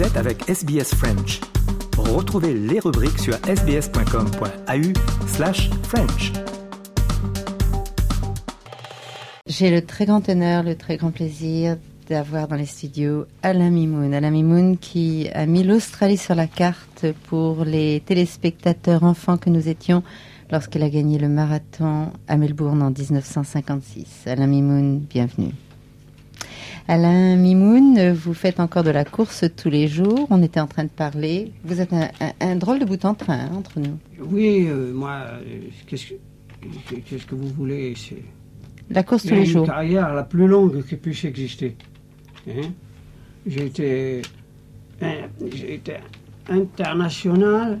Vous êtes avec SBS French. Retrouvez les rubriques sur sbs.com.au slash French. J'ai le très grand honneur, le très grand plaisir d'avoir dans les studios Alain Mimoun. Alain Mimoun qui a mis l'Australie sur la carte pour les téléspectateurs enfants que nous étions lorsqu'elle a gagné le marathon à Melbourne en 1956. Alain Mimoun, bienvenue. Alain Mimoun, vous faites encore de la course tous les jours. On était en train de parler. Vous êtes un, drôle de bout en train hein, entre nous. Oui, euh, moi, euh, qu'est-ce que, vous voulez La course tous les jours. C'est la carrière la plus longue qui puisse exister. Hein. j'ai été, été international.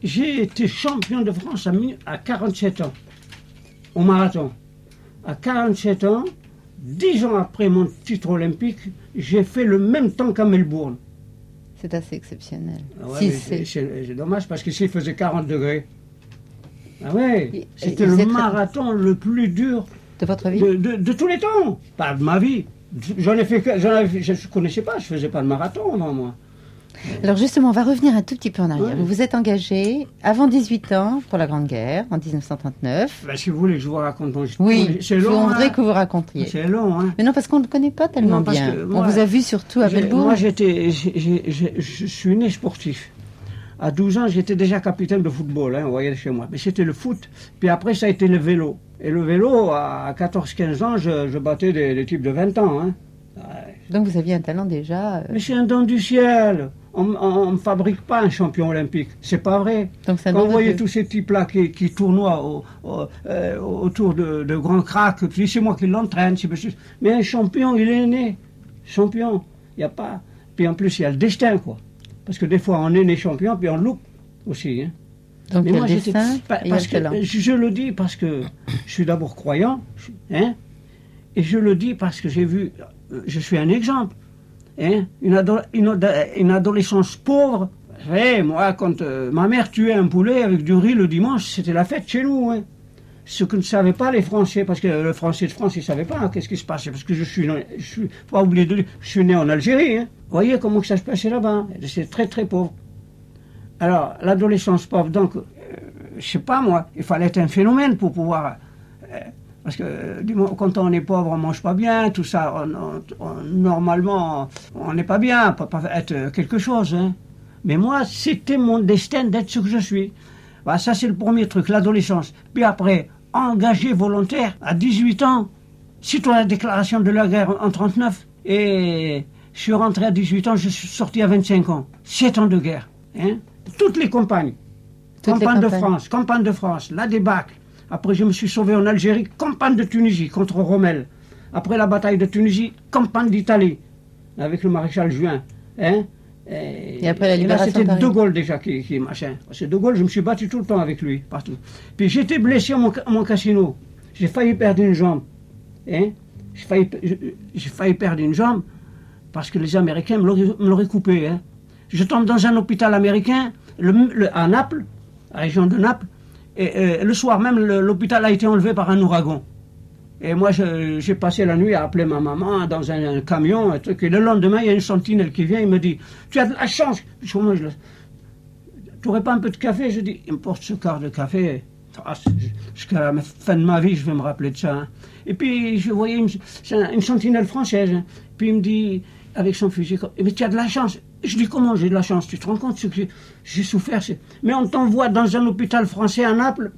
J'ai été champion de France à, à 47 ans, au marathon. À 47 ans, Dix ans après mon titre olympique, j'ai fait le même temps qu'à Melbourne. C'est assez exceptionnel. Ah c'est dommage parce que s'il faisait 40 degrés. Ah ouais, c'était le marathon le plus dur de votre vie de, tous les temps, pas de ma vie. J'en ai fait, je ne connaissais pas, je faisais pas de marathon avant moi. Alors justement, on va revenir un tout petit peu en arrière. Vous vous êtes engagé avant 18 ans pour la Grande Guerre en 1939. Ben, si vous voulez que je vous raconte mon Oui, c'est long. Je voudrais hein. que vous racontiez. C'est long. Hein. Mais non, parce qu'on ne connaît pas tellement bien. on vous a vu surtout à Melbourne. Moi, j'étais, je suis né sportif. À 12 ans, j'étais déjà capitaine de football, hein, vous voyez chez moi. Mais c'était le foot. Puis après, ça a été le vélo. Et le vélo, à 14-15 ans, je, battais des, types de 20 ans. Hein. Donc vous aviez un talent déjà. Euh, Mais c'est un don du ciel on ne fabrique pas un champion olympique. C'est pas vrai. Donc Quand vous voyez tous ces types-là qui, qui tournoient euh, autour de, grands cracks, c'est moi qui l'entraîne. Mais un champion, il est né. Champion. Il n'y a pas. Puis en plus, il y a le destin, quoi. Parce que des fois, on est né champion, puis on loupe aussi. Hein. Donc Mais moi, parce que, je le dis parce que je suis d'abord croyant, hein, et je le dis parce que j'ai vu, je suis un exemple. Hein, une, adolescence pauvre. moi, quand euh, ma mère tuait un poulet avec du riz le dimanche, c'était la fête chez nous. Hein. Ce que ne savaient pas les Français, parce que le Français de France, ils ne savaient pas hein, qu'est-ce qui se passait, parce que je suis, suis pas oublier de je suis né en Algérie. Vous voyez comment ça se passait là-bas. C'est très très pauvre. Alors, l'adolescence pauvre, donc, je euh, je sais pas moi, il fallait être un phénomène pour pouvoir euh, parce que quand on est pauvre, on mange pas bien, tout ça, normalement, on n'est pas bien, on peut pas être quelque chose. Hein. Mais moi, c'était mon destin d'être ce que je suis. Bah, ça, c'est le premier truc, l'adolescence. Puis après, engagé volontaire à 18 ans, suite à la déclaration de la guerre en 39. Et je suis rentré à 18 ans, je suis sorti à 25 ans. 7 ans de guerre. Hein. Toutes les campagnes. campagne de France, campagne de France, la débâcle, après, je me suis sauvé en Algérie, campagne de Tunisie contre Rommel. Après la bataille de Tunisie, campagne d'Italie, avec le maréchal Juin. Hein et, après la libération C'était De Gaulle déjà qui, qui machin. C'est De Gaulle, je me suis battu tout le temps avec lui, partout. Puis j'étais blessé à mon, casino. J'ai failli perdre une jambe. Hein j'ai failli, failli, perdre une jambe parce que les Américains me l'auraient coupé. Hein je tombe dans un hôpital américain le, à Naples, la région de Naples. Et, le soir même, l'hôpital a été enlevé par un ouragan. Et moi, j'ai passé la nuit à appeler ma maman dans un, camion, truc. Et le lendemain, il y a une sentinelle qui vient, il me dit Tu as de la chance Tu n'aurais pas un peu de café? Je dis Il me porte ce quart de café. Ah, jusqu'à la fin de ma vie, je vais me rappeler de ça. Hein. Et puis, je voyais une, une sentinelle française. Hein. Puis il me dit, avec son fusil, mais tu as de la chance. Je dis comment j'ai de la chance Tu te rends compte ce que j'ai souffert Mais on t'envoie dans un hôpital français à Naples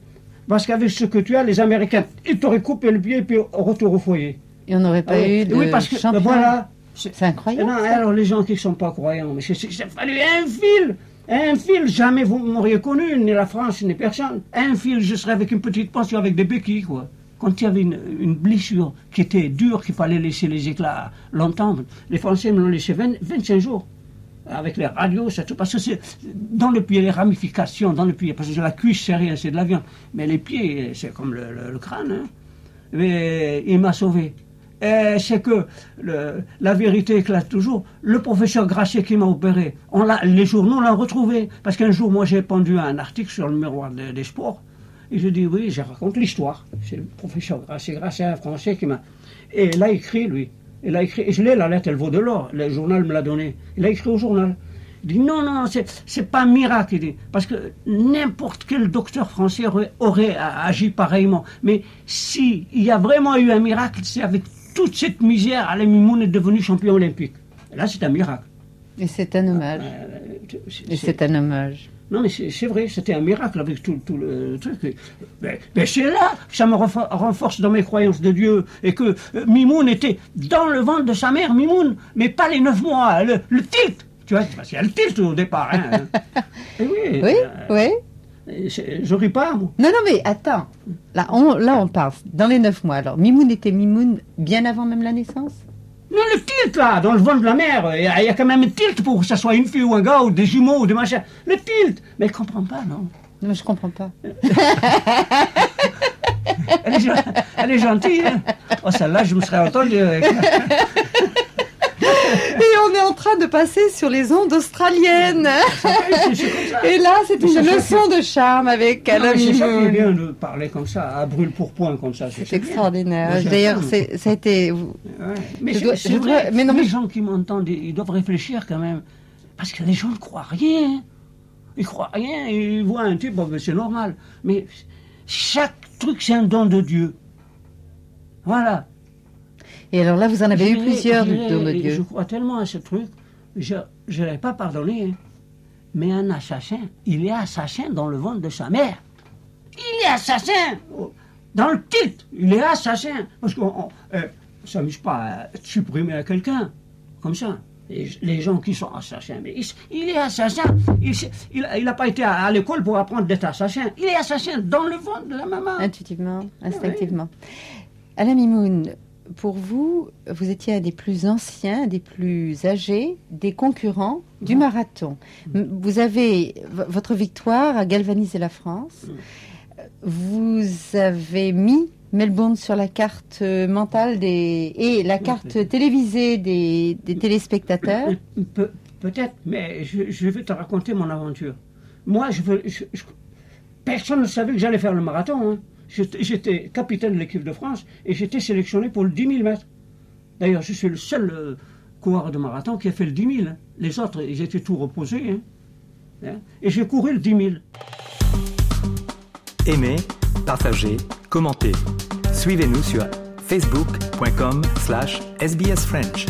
parce qu'avec ce que tu as, les Américains, ils t'auraient coupé le pied et puis retour au foyer. Et on n'aurait pas ah eu de Oui, parce que ben voilà. C'est incroyable. Non, alors les gens qui ne sont pas croyants, mais il a fallu un fil. Un fil, jamais vous m'auriez connu, ni la France, ni personne. Un fil, je serais avec une petite pension avec des béquilles, quoi quand il y avait une, blessure qui était dure, qu'il fallait laisser les éclats longtemps, les Français me l'ont laissé 25 jours. Avec les radios, ça tout. Parce que c'est dans le pied, les ramifications, dans le pied. Parce que la cuisse, c'est rien, c'est de la viande. Mais les pieds, c'est comme le, crâne. Hein. Mais il m'a sauvé. Et c'est que la vérité éclate toujours. Le professeur Grasset qui m'a opéré, on les journaux l'ont retrouvé. Parce qu'un jour, moi, j'ai pendu un article sur le miroir des sports. Et je dis oui, je raconte l'histoire. C'est le professeur Grasset, Grasset, un Français qui m'a. Et là, écrit, lui. Il a écrit, et je l'ai, la lettre, elle vaut de l'or. Le journal me l'a donné. Il a écrit au journal. Il dit non, non, c'est, pas un miracle. Il dit, parce que n'importe quel docteur français aurait, agi pareillement. Mais si il y a vraiment eu un miracle, c'est avec toute cette misère, Alain Mimoun est devenu champion olympique. Là, c'est un miracle. Et c'est un hommage. Euh, Et c'est un hommage. Non, mais c'est vrai, c'était un miracle avec tout, tout le truc. Mais, mais c'est là que ça me renfor- renforce dans mes croyances de Dieu. Et que euh, Mimoun était dans le ventre de sa mère, Mimoun, mais pas les neuf mois, le, le tilt. Tu vois, parce qu'il y a le tilt au départ. Hein. Et oui, Oui, euh, oui. je ris pas, moi. Non, non, mais attends. Là, on, là, on parle dans les neuf mois. Alors, Mimoun était Mimoun bien avant même la naissance? Non, le tilt, là, dans le ventre de la mère, il y, a- il y a quand même un tilt pour que ça soit une fille ou un gars, ou des jumeaux, ou des machins. Le tilt Mais elle comprend pas, non Non, je comprends pas. Elle est, gen- elle est gentille, hein Oh, celle-là, je me serais entendu avec... Est en train de passer sur les ondes australiennes. Et là, c'est une leçon de charme avec mais C'est bien de parler comme ça, à brûle pour point comme ça. C'est extraordinaire. D'ailleurs, ça. a été. Mais les gens qui m'entendent, ils doivent réfléchir quand même. Parce que les gens ne croient rien. Ils croient rien, ils voient un type, bon, ben, c'est normal. Mais chaque truc, c'est un don de Dieu. Voilà. Et alors là, vous en avez Je eu plusieurs je du de Je Dieu. crois tellement à ce truc, je ne l'ai pas pardonné. hein. Mais un assassin, il est assassin dans le ventre de sa mère. Il est assassin Dans le titre, il est assassin. Parce qu'on ne s'amuse pas à supprimer quelqu'un, comme ça. Les, les gens qui sont assassins, mais il, il est assassin. Il n'a il a pas été à, à l'école pour apprendre d'être assassin. Il est assassin dans le ventre de la maman. Intuitivement, instinctivement. Alain Mimoun, pour vous, vous étiez un des plus anciens, des plus âgés, des concurrents du marathon. M- Vous avez votre victoire a galvanisé la France. Vous avez mis Melbourne sur la carte euh, mentale des et la carte télévisée des, des téléspectateurs. Pe- Peut-être, mais je, je vais te raconter mon aventure. Moi, je veux, je- je- personne ne savait que j'allais faire le marathon. hein. J'étais capitaine de l'équipe de France et j'étais sélectionné pour le 10 000 mètres. D'ailleurs, je suis le seul euh, coureur de marathon qui a fait le 10 000. hein. Les autres, ils étaient tout reposés. hein. Hein. Et j'ai couru le 10 000. Aimez, partagez, commentez. Suivez-nous sur facebook.com slash sbsfrench.